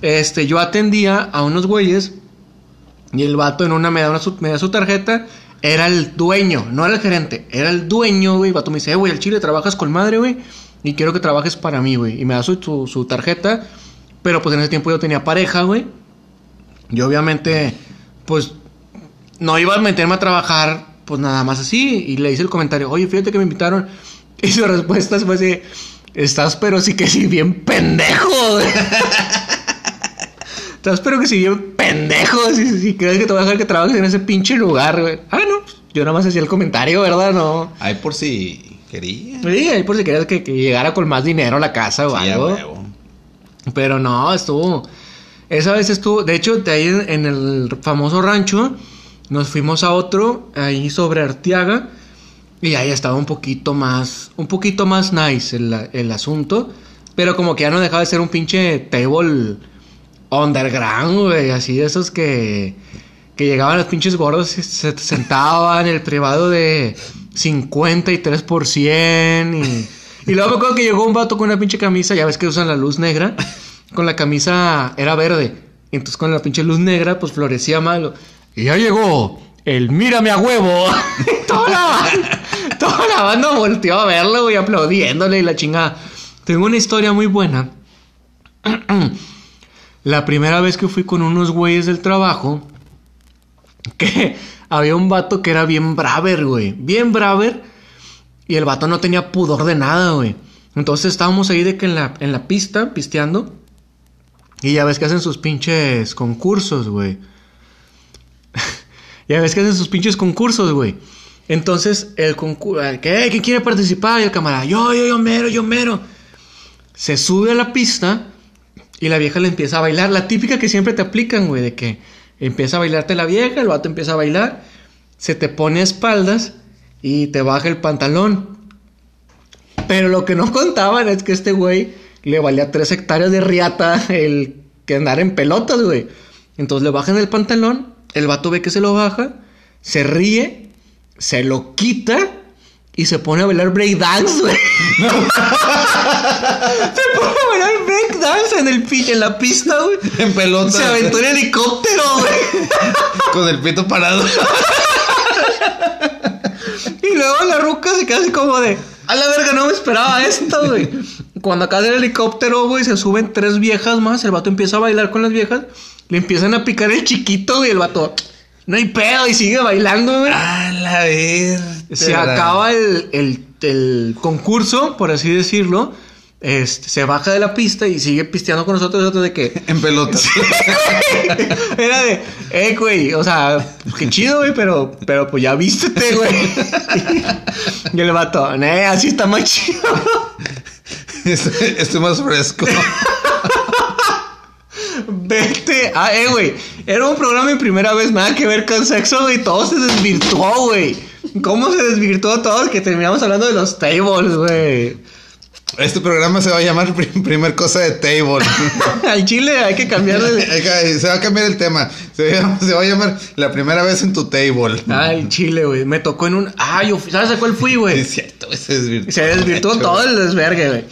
Este, yo atendía a unos güeyes. Y el vato en una me da, una me da su tarjeta. Era el dueño, no era el gerente. Era el dueño, güey. El vato me dice, eh, güey, al chile trabajas con madre, güey. Y quiero que trabajes para mí, güey. Y me da su, su, su tarjeta. Pero pues en ese tiempo yo tenía pareja, güey. Y obviamente, pues no iba a meterme a trabajar, pues nada más así. Y le hice el comentario, oye, fíjate que me invitaron. Y su respuesta fue así, estás pero sí que sí bien pendejo. güey". estás pero que sí bien pendejo. Si, si crees que te voy a dejar que trabajes en ese pinche lugar, güey. Ah, no, pues, yo nada más hacía el comentario, ¿verdad? No.
Ay, por si quería.
Sí, ahí por si querías que, que llegara con más dinero a la casa o
Sí,
algo. Pero no, estuvo. Esa vez estuvo. De hecho, de ahí en, en el famoso rancho, nos fuimos a otro, ahí sobre Arteaga. Y ahí estaba un poquito más. Un poquito más nice el, el asunto. Pero como que ya no dejaba de ser un pinche table underground, güey. Así de esos que. Que llegaban los pinches gordos y se sentaban en el privado de 53%. Y, y luego me acuerdo que llegó un vato con una pinche camisa, ya ves que usan la luz negra. Con la camisa era verde. Y entonces con la pinche luz negra, pues florecía malo. Y ya llegó el mírame a huevo. Toda la banda, toda la banda volteó a verlo, güey, aplaudiéndole y la chingada. Tengo una historia muy buena. La primera vez que fui con unos güeyes del trabajo, que había un vato que era bien braver, güey. Bien braver. Y el vato no tenía pudor de nada, güey. Entonces estábamos ahí de que en la, en la pista, pisteando. Y ya ves que hacen sus pinches concursos, güey. ya ves que hacen sus pinches concursos, güey. Entonces, el concurso... ¿Qué? ¿Quién quiere participar? Y el camarada, yo, yo, yo mero, yo mero. Se sube a la pista Y la vieja le empieza a bailar. La típica que siempre te aplican, güey, de que empieza a bailarte la vieja, el vato empieza a bailar, se te pone a espaldas y te baja el pantalón. Pero lo que no contaban es que este güey le valía tres hectáreas de riata el que andar en pelotas, güey. Entonces le bajan el pantalón, el vato ve que se lo baja, se ríe, se lo quita y se pone a bailar breakdance, güey. se pone a bailar breakdance en el en la pista, güey.
En pelota.
Se aventó en helicóptero, güey.
Con el pito parado.
Y luego la ruca se queda así como de, a la verga, no me esperaba esto, güey. Cuando acá del helicóptero, güey, se suben tres viejas más, el vato empieza a bailar con las viejas, le empiezan a picar el chiquito, güey, el vato, no hay pedo, y sigue bailando, güey.
A la ver.
Se acaba el, el- el concurso, por así decirlo. Este, se baja de la pista y sigue pisteando con nosotros. nosotros de que
En pelota.
era de, eh, güey, o sea, pues, qué chido, güey, pero, pero pues ya vístete, güey. y el vato, eh, así está más chido.
Estoy, estoy más fresco.
Vete. Ah, eh, güey. Era un programa en primera vez, nada que ver con sexo, güey. Todo se desvirtuó, güey. ¿Cómo se desvirtuó todo? Que terminamos hablando de los tables, güey.
Este programa se va a llamar prim- Primer Cosa de Table.
Al chile hay que cambiarle.
se va a cambiar el tema. Se va, se va a llamar La primera vez en tu table.
Ay, chile, güey. Me tocó en un. Ay, yo- ¿sabes a cuál fui, güey?
Es cierto, se desvirtuó.
Se desvirtuó todo el desvergue, güey.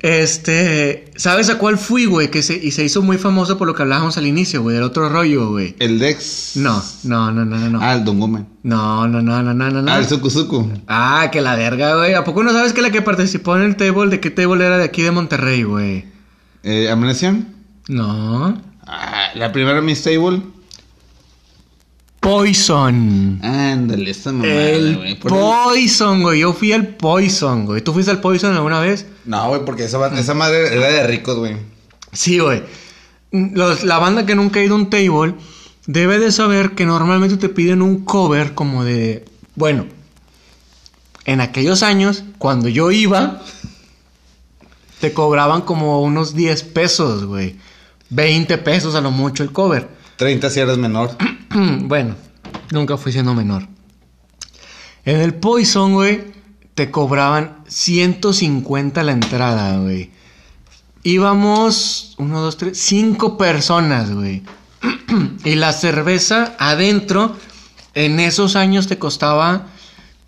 Este. ¿Sabes a cuál fui, güey? Que se, y se hizo muy famoso por lo que hablábamos al inicio, güey. Del otro rollo, güey.
El Dex.
No, no, no, no, no.
Ah, el Don Gómez.
no, no, no, no, no, no.
Ah, el Sukusuku.
Ah, que la verga, güey. ¿A poco no sabes que la que participó en el table, de qué table era de aquí de Monterrey, güey?
Eh, ¿Amnesia?
No.
Ah, la primera Miss Table.
Poison.
Ándale, esta mamada,
el
güey. Por
Poison, güey. Yo fui al Poison, güey. ¿Tú fuiste al Poison alguna vez?
No, güey, porque esa, esa madre era de ricos, güey.
Sí, güey. Los- La banda que nunca ha ido a un table debe de saber que normalmente te piden un cover como de... Bueno, en aquellos años, cuando yo iba, te cobraban como unos 10 pesos, güey. 20 pesos a lo mucho el cover.
30 si eres menor.
bueno, nunca fui siendo menor. En el Poison, güey, te cobraban 150 la entrada, güey. Íbamos, uno, dos, tres, cinco personas, güey. y la cerveza adentro, en esos años te costaba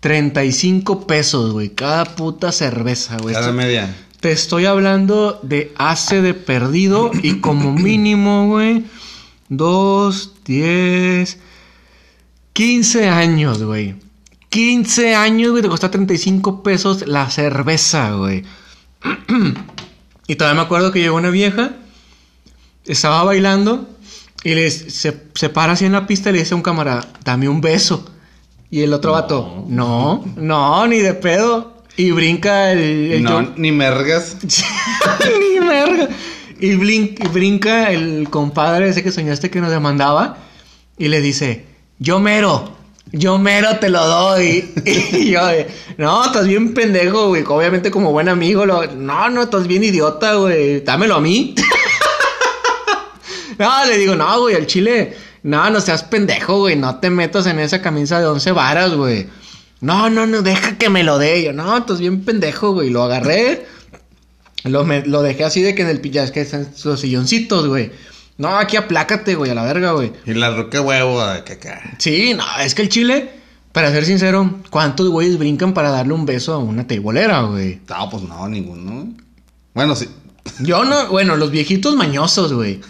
35 pesos, güey. Cada puta cerveza, güey.
Cada
Esto-
media.
Te estoy hablando de hace de perdido y como mínimo, güey, dos, diez, 15 años, güey. 15 años, güey, te costó 35 pesos la cerveza, güey. y todavía me acuerdo que llegó una vieja, estaba bailando y le, se, se para así en la pista y le dice a un camarada, dame un beso. Y el otro vato, no, no, ni de pedo. Y brinca el, el
No, ni mergas.
Ni verga. Y, blin- y brinca el compadre ese que soñaste que nos demandaba y le dice, yo mero, yo mero te lo doy. Y yo, no, estás bien pendejo, güey. Obviamente como buen amigo, lo, no, no, estás bien idiota, güey. Dámelo a mí. no, le digo, no, güey, al chile, no, no seas pendejo, güey. No te metas en esa camisa de once varas, güey. No, no, no, deja que me lo dé. Yo, no, estás bien pendejo, güey. Lo agarré. Lo, me- lo dejé así de que en el pillas que están sus silloncitos, güey. No, aquí aplácate, güey, a la verga, güey.
Y la roca huevo, de caca.
Sí, no, es que el chile, para ser sincero, ¿cuántos güeyes brincan para darle un beso a una teibolera, güey?
No, pues no, ninguno. Bueno, sí.
Yo no, bueno, los viejitos mañosos, güey.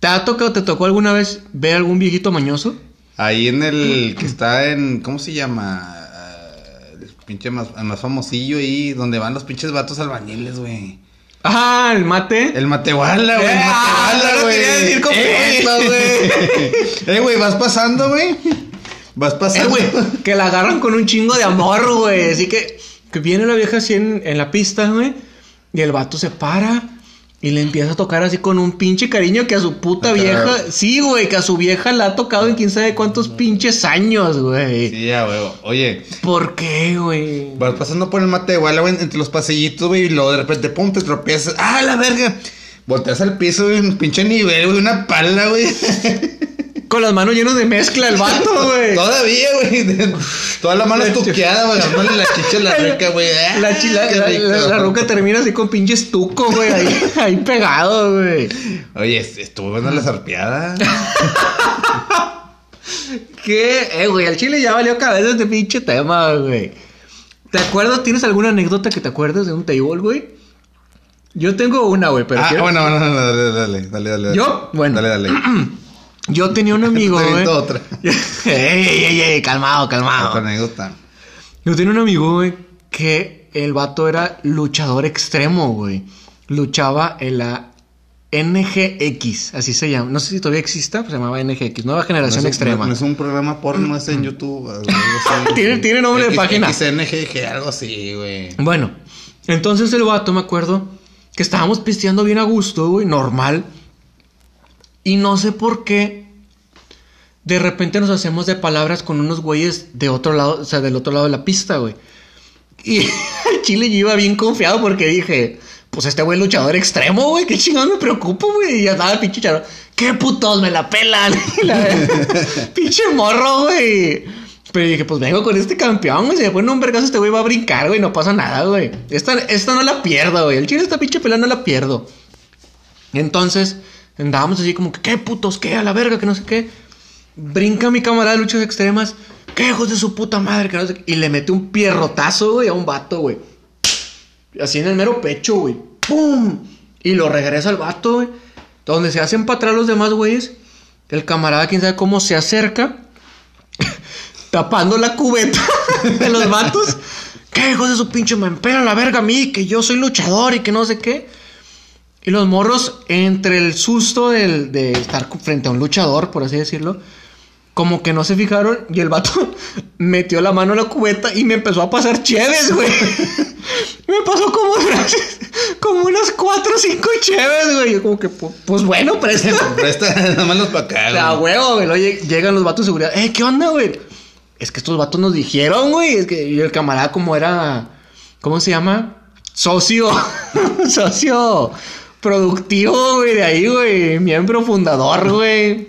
¿Te ha tocado, te tocó alguna vez ver algún viejito mañoso?
Ahí en el que está en. ¿Cómo se llama? Pinche más, más famosillo ahí, donde van los pinches vatos albañiles, güey.
Ah, el mate.
El Matehuala, güey. el
Ah,
Matehuala, güey.
decir completo,
Eh, güey, vas pasando, güey. Vas
Eh,
pasando.
güey, que la agarran con un chingo de amor, güey. Así que, que viene la vieja así en, en la pista, güey. Y el vato se para y le empieza a tocar así con un pinche cariño que a su puta vieja. Sí, güey, que a su vieja la ha tocado en quién sabe cuántos pinches años, güey.
Sí, ya, güey. Oye,
¿Por qué, güey?
vas pasando por el Matehuala, güey, entre los pasillitos, güey, y luego de repente, pum, te tropiezas. ¡Ah, la verga! Volteas al piso, güey, un pinche nivel, güey, una pala, güey.
Con las manos llenas de mezcla el vato, güey.
Todavía, güey. Toda la mano estuqueada, güey. Dándole la chicha a la rica, güey. Ah,
La, chila, la, la- termina así con pinche estuco, güey. Ahí, ahí pegado, güey.
Oye, est- estuvo buena la zarpeada.
¿Qué? Eh, güey, al chile ya valió cabeza este pinche tema, güey. ¿Te acuerdas? ¿Tienes alguna anécdota que te acuerdes de un table, güey? Yo tengo una, güey, pero
ah,
quiero-
bueno, bueno, dale, dale, dale, dale, dale.
¿Yo? Bueno.
Dale, dale.
Yo tenía un amigo,
Te
güey.
aviento otra.
ey, ey, ey, ey, calmado, calmado.
anécdota.
Yo tenía un amigo, güey, que el vato era luchador extremo, güey. Luchaba en la NGX, así se llama. No sé si todavía exista, pues se llamaba NGX, Nueva Generación
no es, un-
Extrema.
No, es un programa porno, es en YouTube. algo así.
Tiene- tiene nombre de
X-
página.
XNGG, algo así, güey.
Bueno, entonces el vato, me acuerdo, que estábamos pisteando bien a gusto, güey, normal. Y no sé por qué, de repente nos hacemos de palabras con unos güeyes de otro lado, o sea, del otro lado de la pista, güey. Y chile yo iba bien confiado porque dije, pues este güey luchador extremo, güey, qué chingón me preocupo, güey. Y ya estaba pinche charo, qué putos me la pelan. Pinche morro, güey. Pero dije, pues vengo con este campeón, güey. Si me pone un vergazo, este güey va a brincar, güey. No pasa nada, güey. Esta, esta no la pierdo, güey. El chile, esta pinche pelea no la pierdo. Entonces, andábamos así como que, ¿qué putos? ¿Qué? A la verga, que no sé qué. Brinca mi camarada de luchas extremas. ¿Qué hijos de su puta madre? Que no sé qué. Y le mete un pierrotazo, güey, a un vato, güey. Así en el mero pecho, güey. ¡Pum! Y lo regresa al vato, güey. Donde se hacen para atrás los demás güeyes. El camarada, quién sabe cómo, se acerca. tapando la cubeta de los vatos. ¿Qué hijos de su pinche me empera la verga a mí? Que yo soy luchador y que no sé qué. Y los morros, entre el susto del- de estar frente a un luchador, por así decirlo, como que no se fijaron y el vato metió la mano en la cubeta y me empezó a pasar cheves, güey. me pasó como unas, como unas cuatro o cinco cheves, güey. Yo como que, pu- pues bueno, presta.
Presta nada más los para acá, güey.
A huevo, güey. Llegan los vatos de seguridad. Eh, ¿qué onda, güey? Es que estos vatos nos dijeron, güey. Es que y el camarada como era... ¿Cómo se llama? Socio. Socio productivo, güey, de ahí, güey. Miembro fundador, güey.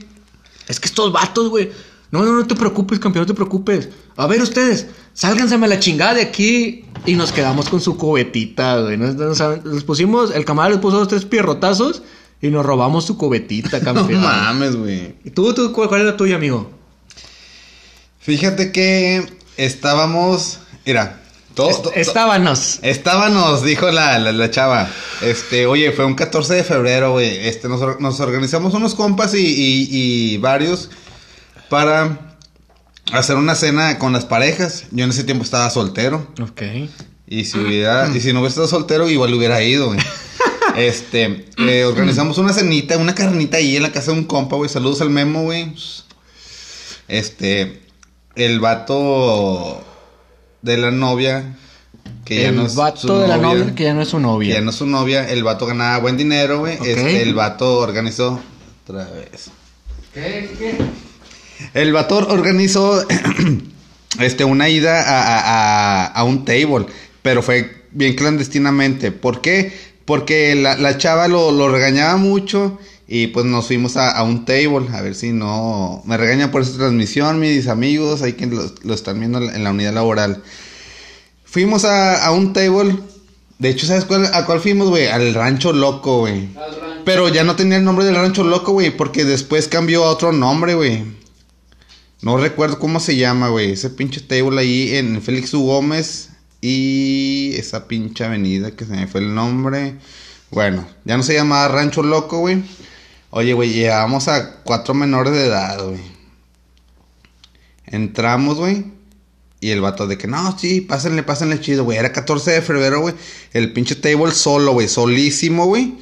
Es que estos vatos, güey. No, no, no te preocupes, campeón, no te preocupes. A ver, ustedes, sálganse a la chingada de aquí. Y nos quedamos con su cubetita, güey. Nos, nos- nos pusimos, el camarada les puso dos, tres pierrotazos y nos robamos su cubetita,
No
campeón.
mames, güey.
¿Y tú, tú, cuál, cuál es la tuya, amigo?
Fíjate que estábamos. Mira, todo.
Est-
to-
estábanos.
Estábamos, dijo la, la, la chava. Este, oye, fue un 14 de febrero, güey. Este, nos, nos organizamos unos compas y, y- y varios para hacer una cena con las parejas. Yo en ese tiempo estaba soltero.
Ok.
Y si hubiera, y si no hubiera estado soltero, igual hubiera ido, güey. Este, eh, organizamos una cenita, una carnita ahí en la casa de un compa, güey. Saludos al Memo, güey. Este, el vato de la novia, que ya
el
no es
vato
su
de la
novia,
novia que ya no es su
que
novia.
ya no es su novia, el vato ganaba buen dinero, güey. Este, el vato organizó otra vez.
¿Qué? ¿Qué?
El vato organizó este, una ida a, a- a- a un table, pero fue bien clandestinamente. ¿Por qué? Porque la, la chava lo, lo regañaba mucho y pues nos fuimos a, a un table. A ver si no me regañan por esta transmisión, mis amigos, hay quien lo, lo están viendo en la unidad laboral. Fuimos a, a un table. De hecho, ¿sabes cuál, a cuál fuimos, güey? Al Rancho Loco, güey. Pero ya no tenía el nombre del Rancho Loco, güey, porque después cambió a otro nombre, güey. No recuerdo cómo se llama, güey. Ese pinche table ahí en Félix U. Gómez y esa pinche avenida que se me fue el nombre. Bueno, ya no se llamaba Rancho Loco, güey. Oye, güey, llegábamos a cuatro menores de edad, güey. Entramos, güey. Y el vato de que, no, sí, pásenle, pásenle chido, güey. Era 14 de febrero, güey. El pinche table solo, güey. Solísimo, güey.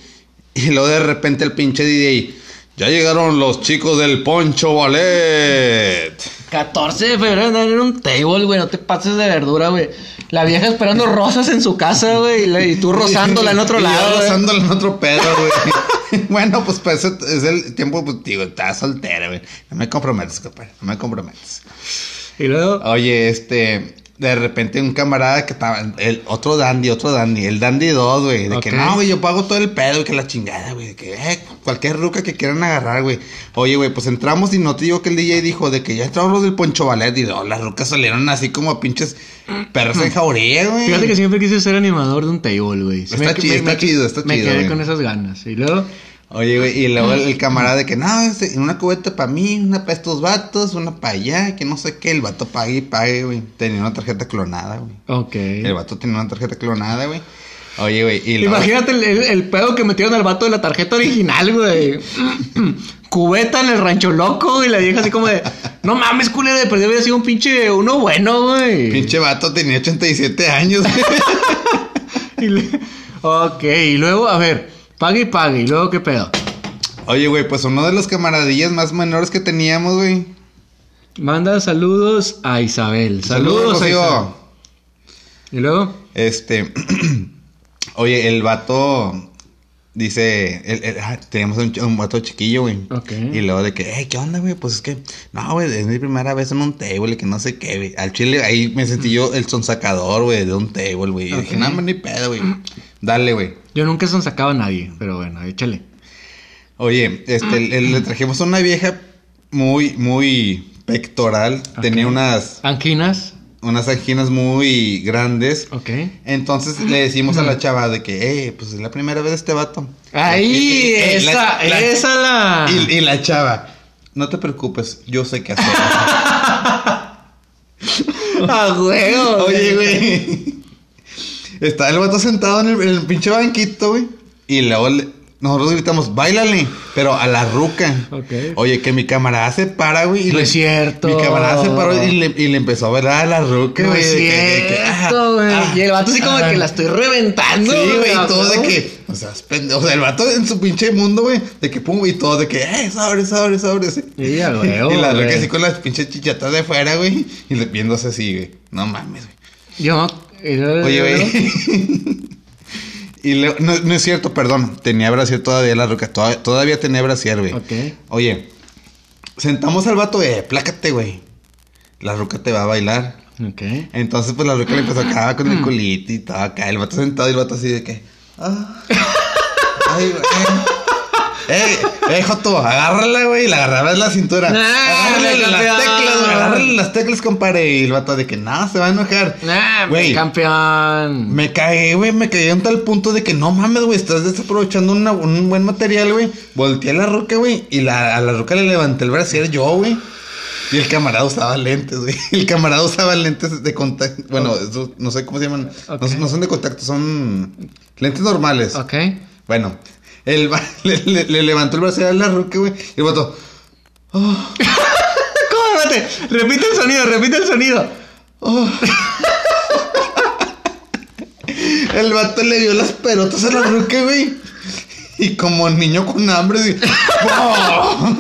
Y luego de repente el pinche DJ. Ya llegaron los chicos del Poncho Ballet.
14 de febrero andar en un table, güey. No te pases de verdura, güey. La vieja esperando rosas en su casa, güey. Y, tú rozándola en otro
Y yo
lado. güey.
rozándola en otro pedo, güey. bueno, pues para eso es el tiempo, pues digo, estás soltera, güey. No me comprometes, compadre. No me comprometes.
Y luego.
Oye, este. De repente un camarada que estaba, el otro dandy, otro dandy, el dandy 2, güey, de que no, güey, yo pago todo el pedo que la chingada, güey, de que eh, cualquier ruca que quieran agarrar, güey. Oye, güey, pues entramos y no te digo que el DJ dijo de que ya entramos los del Poncho Ballet y no, las rucas salieron así como pinches perros en jauría, güey.
Fíjate que siempre quise ser animador de un table, güey.
Está
me-
chido,
me-
está
me-
chido, está
Me
chido,
quedé
güey.
con esas ganas. Y luego,
Oye, güey, y luego el, camarada de que, no, este, una cubeta para mí, una para estos vatos, una para allá, que no sé qué, el vato pague y pague, güey. Tenía una tarjeta clonada, güey.
ok.
El vato tenía una tarjeta clonada, güey. Oye, güey, y luego-
Imagínate el, el- el pedo que metieron al vato de la tarjeta original, güey. Cubeta en el rancho loco, y la vieja así como de, no mames, culero, de perdido había sido un pinche uno bueno, güey.
Pinche vato tenía 87 años, güey.
Y le- Ok, y luego, a ver, pague y pague, y luego, ¿qué pedo?
Oye, güey, pues uno de los camaradillas más menores que teníamos, güey.
Manda saludos a Isabel. Saludos, a. Isabel. Y luego,
Este, oye, el vato dice, el- el- ah, teníamos un, un vato chiquillo, güey.
Ok.
Y luego de que, hey, ¿qué onda, güey? Pues es que, no, güey, es mi primera vez en un table y que no sé qué, güey. Al chile ahí me sentí yo el sonsacador, güey, de un table, güey. Y dije, no, hombre, ni pedo, güey. Dale, güey.
yo nunca son sacaba a nadie, pero bueno, échale.
Oye, este, le, le trajimos a una vieja muy, muy pectoral. Tenía unas,
Anquinas,
unas anginas muy grandes.
ok.
Entonces le decimos a la chava de que, eh, pues es la primera vez de este vato.
Ahí, esa,
la- la-
esa la...
Y, y la chava, no te preocupes, yo sé qué hacer.
A huevo.
Oye, güey. Está el vato sentado en el, en el pinche banquito, güey. Y luego le- nosotros gritamos, bailale, pero a la ruca.
Ok.
Oye, que mi camarada se para, güey. y
No
le-
es cierto.
Mi camarada se paró y le, y le empezó a bailar a la ruca,
No
güey.
es cierto, güey.
ah,
y el vato así como
ah,
que la estoy reventando.
Sí, güey, y todo de que, o sea, o sea, el vato en su pinche mundo, güey, de que pum, y todo de que, eh, sobre, sobre, sobre, sí.
Sí, a huevo,
y la
güey.
ruca así con las pinches chichatas de fuera, güey, y le viéndose así, güey. No mames, güey.
Yo...
Oye, güey. y no, no es cierto, perdón. Tenía brasier todavía la ruca. Todavía, todavía tenía brasier, güey.
Ok.
Oye, sentamos al vato, eh, plácate, güey. La ruca te va a bailar.
Ok.
Entonces, pues la ruca le empezó acá con el culito y todo acá. El vato sentado y el vato así de que. ah, ay, güey. Eh, eh, Joto, agárrala, güey. La agarraba en la cintura.
Ah,
agárrale las teclas, güey. Agárrale las teclas, compadre. Y el vato de que no, se va a enojar.
Nah,
Güey.
campeón.
Me cagué, güey, me cagué un tal punto de que no mames, güey, estás desaprovechando una- un buen material, güey. Volteé a la roca, güey, y la, a la roca le levanté el brasier yo, güey. Y el camarada usaba lentes, güey. El camarada usaba lentes de contacto. Bueno, esos no sé cómo se llaman. No-
Ok.
No, son de contacto, son lentes normales.
Ok.
Bueno, el, le, le- le levantó el brasier a la roca, güey. Y el vato,
¿Cómo? Espérate. Repite el sonido, repite el sonido.
El vato le dio las pelotas a la ruca, güey. Y como niño con hambre, güey. ¡pum!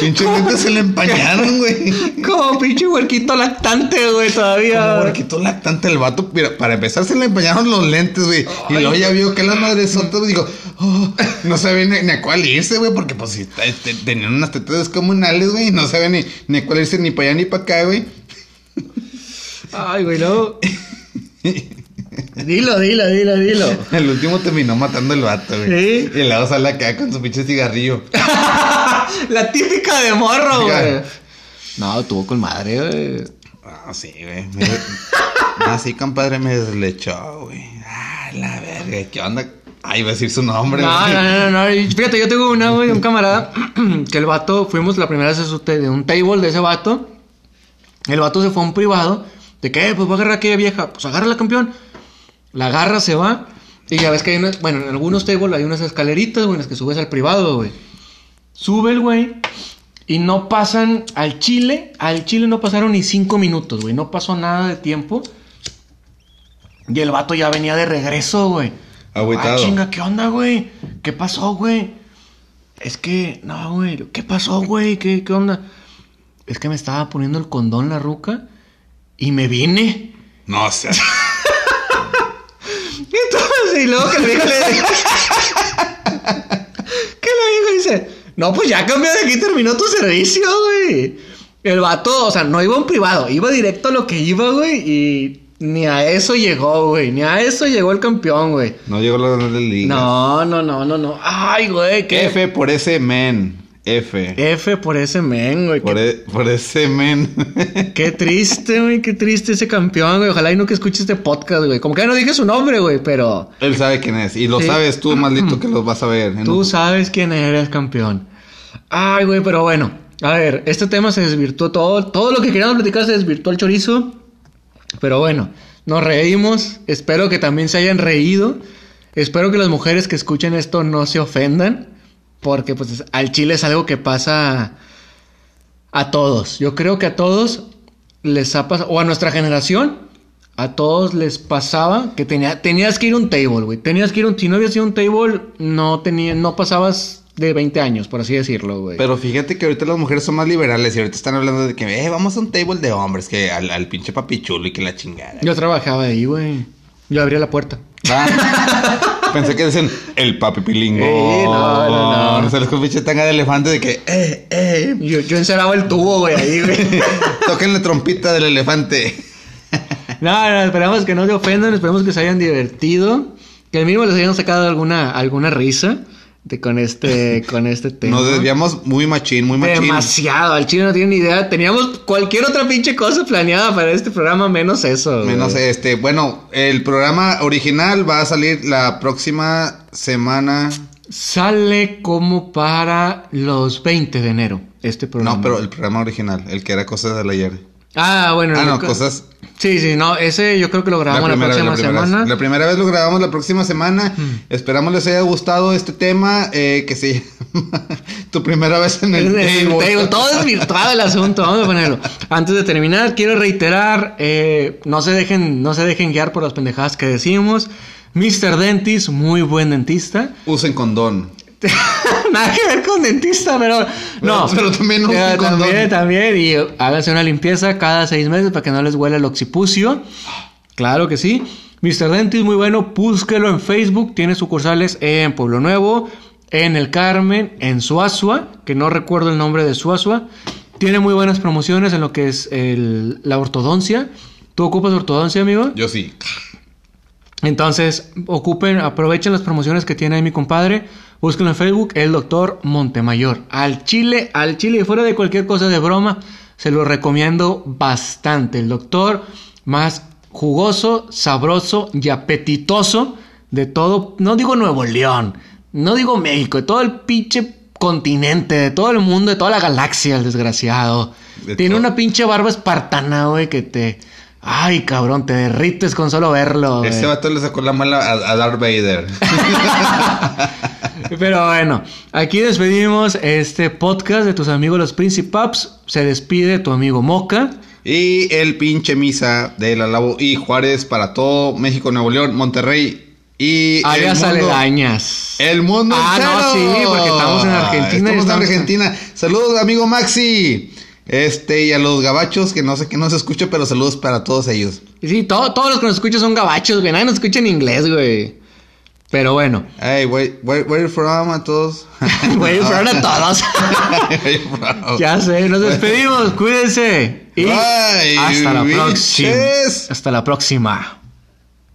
Pinche lentes se le empañaron, güey.
Como pinche huerquito lactante, güey, todavía.
Como quitó lactante el vato. Mira, para empezar se le empañaron los lentes, güey. Y luego ya vio que la madresota, güey, digo, oh, no sabía ni, ni a cuál irse, güey, porque pues si te- te- tenían unas tetas descomunales, güey. y No sabía ni, ni a cuál irse ni para allá ni para acá, güey.
Ay, güey, luego. dilo, dilo, dilo, dilo.
El último terminó matando el vato, güey.
Sí.
Y luego sale acá con su pinche cigarrillo.
La típica de morro, güey. No, tuvo con madre, güey.
Ah, sí, güey. Me- Ah, sí, compadre, me deslechó, güey. Ah, la verga, ¿qué onda? Ay, iba a decir su nombre,
No, no, no, no, no. Fíjate, yo tengo una, güey, un camarada que el vato, fuimos la primera vez a de un table de ese vato. El vato se fue a un privado. De que, eh, pues voy a agarrar a aquella vieja. Pues agarra la campeón. La agarra, se va. Y ya ves que hay unas, bueno, en algunos tables hay unas escaleritas, güey, en las que subes al privado, güey. Sube el güey. Y no pasan al Chile. Al Chile no pasaron ni cinco minutos, güey. No pasó nada de tiempo. Y el vato ya venía de regreso, güey.
Agüitado.
Ah, chinga, ¿qué onda, güey? ¿Qué pasó, güey? Es que, no, güey. ¿Qué pasó, güey? ¿Qué, ¿Qué onda? Es que me estaba poniendo el condón la ruca y me vine.
No, o sea.
Y entonces, y luego que la vieja le Que la vieja dice, no, pues ya cambió de aquí, terminó tu servicio, güey. El vato, o sea, no iba en privado, iba directo a lo que iba, güey, y ni a eso llegó, güey, ni a eso llegó el campeón, güey.
No llegó la de liga.
No, no, no, no, no. Ay, güey, qué
F por ese men. F.
F por ese men, güey.
Por, e- por ese men.
qué triste, güey, qué triste ese campeón, güey. Ojalá y nunca escuche este podcast, güey. Como que ya no dije su nombre, güey, pero
Él sabe quién es. Y lo
Sí.
sabes tú, maldito, que lo vas a ver.
tú sabes quién eres campeón. Ay, güey, pero bueno. A ver, este tema se desvirtuó todo. Todo lo que queríamos platicar se desvirtuó el chorizo. Pero bueno, nos reímos. Espero que también se hayan reído. Espero que las mujeres que escuchen esto no se ofendan. Porque pues al chile es algo que pasa a todos. Yo creo que a todos les ha pasado, o a nuestra generación, a todos les pasaba que tenía, tenías que ir a un table, güey. Tenías que ir a un, si no habías ido a un table, no tenía, no pasabas de 20 años, por así decirlo, güey.
Pero fíjate que ahorita las mujeres son más liberales y ahorita están hablando de que, eh, vamos a un table de hombres, que al, al pinche papichulo y que la chingada.
Yo trabajaba ahí, güey. Yo abría la puerta.
Ah, Pensé que decían el papi pilingo.
Eh, no, no, no.
Se les con pinche tanga de elefante de que, eh, eh.
Yo, yo encerraba el tubo, güey, ahí, güey.
Toquen la trompita del elefante.
No, no, esperamos que no se ofendan, esperemos que se hayan divertido. Que al mínimo les hayan sacado alguna, alguna risa de, con este, con este tema.
Nos desviamos muy machín, muy machín.
Demasiado, al chile no tiene ni idea. Teníamos cualquier otra pinche cosa planeada para este programa, menos eso. güey.
Menos este, bueno, el programa original va a salir la próxima semana.
Sale como para los 20 de enero, este programa.
No, pero el programa original, el que era cosas del ayer.
Ah, bueno.
Ah, no,
co-
cosas.
Sí, sí, no, ese yo creo que lo grabamos la, próxima
la primera
semana.
La primera vez lo grabamos la próxima semana. Esperamos les haya gustado este tema eh, que se llama Tu primera vez en el,
el
table.
table, todo es virtual el asunto, vamos a ponerlo. Antes de terminar, quiero reiterar, eh, no se dejen, no se dejen guiar por las pendejadas que decimos. Mr. Dentist, muy buen dentista.
Usen condón.
Nada que ver con dentista, pero no.
Pero- pero también usen
Eh,
condón.
también, también. Y háganse una limpieza cada seis meses para que no les huela el occipucio. Claro que sí. Mr. Dentist, muy bueno. Búsquelo en Facebook. Tiene sucursales en Pueblo Nuevo, en El Carmen, en Suazua, que no recuerdo el nombre de Suazua. Tiene muy buenas promociones en lo que es el- la ortodoncia. ¿Tú ocupas ortodoncia, amigo?
Yo sí.
Entonces, ocupen, aprovechen las promociones que tiene ahí mi compadre. Búsquenlo en Facebook, el doctor Montemayor. Al chile, al chile, y fuera de cualquier cosa de broma, se lo recomiendo bastante. El doctor más jugoso, sabroso y apetitoso de todo, no digo Nuevo León, no digo México, de todo el pinche continente, de todo el mundo, de toda la galaxia, el desgraciado.
De
Tiene una pinche barba espartana, güey, que te... Ay, cabrón, te derrites con solo verlo.
Este vato le sacó la mala a, a Darth Vader.
Pero bueno, aquí despedimos este podcast de tus amigos los Principaps. Se despide tu amigo Moca.
y el pinche misa de la Labo y Juárez para todo México, Nuevo León, Monterrey y
Áreas aledañas.
El mundo
Ah, no, sí, porque estamos en Argentina
Estamos en Argentina. Saludos, amigo Maxi. Este, y a los gabachos, que no sé que no se escucha, pero saludos para todos ellos.
Sí, todo- todos los que nos escuchan son gabachos, güey. Nadie nos escucha en inglés, güey. Pero bueno,
Hey, where, where, where you from a todos?
güey, fueron a todos.
Where you from?
ya sé, nos despedimos. Cuídense. Y
Bye,
hasta la próxima. Hasta la próxima.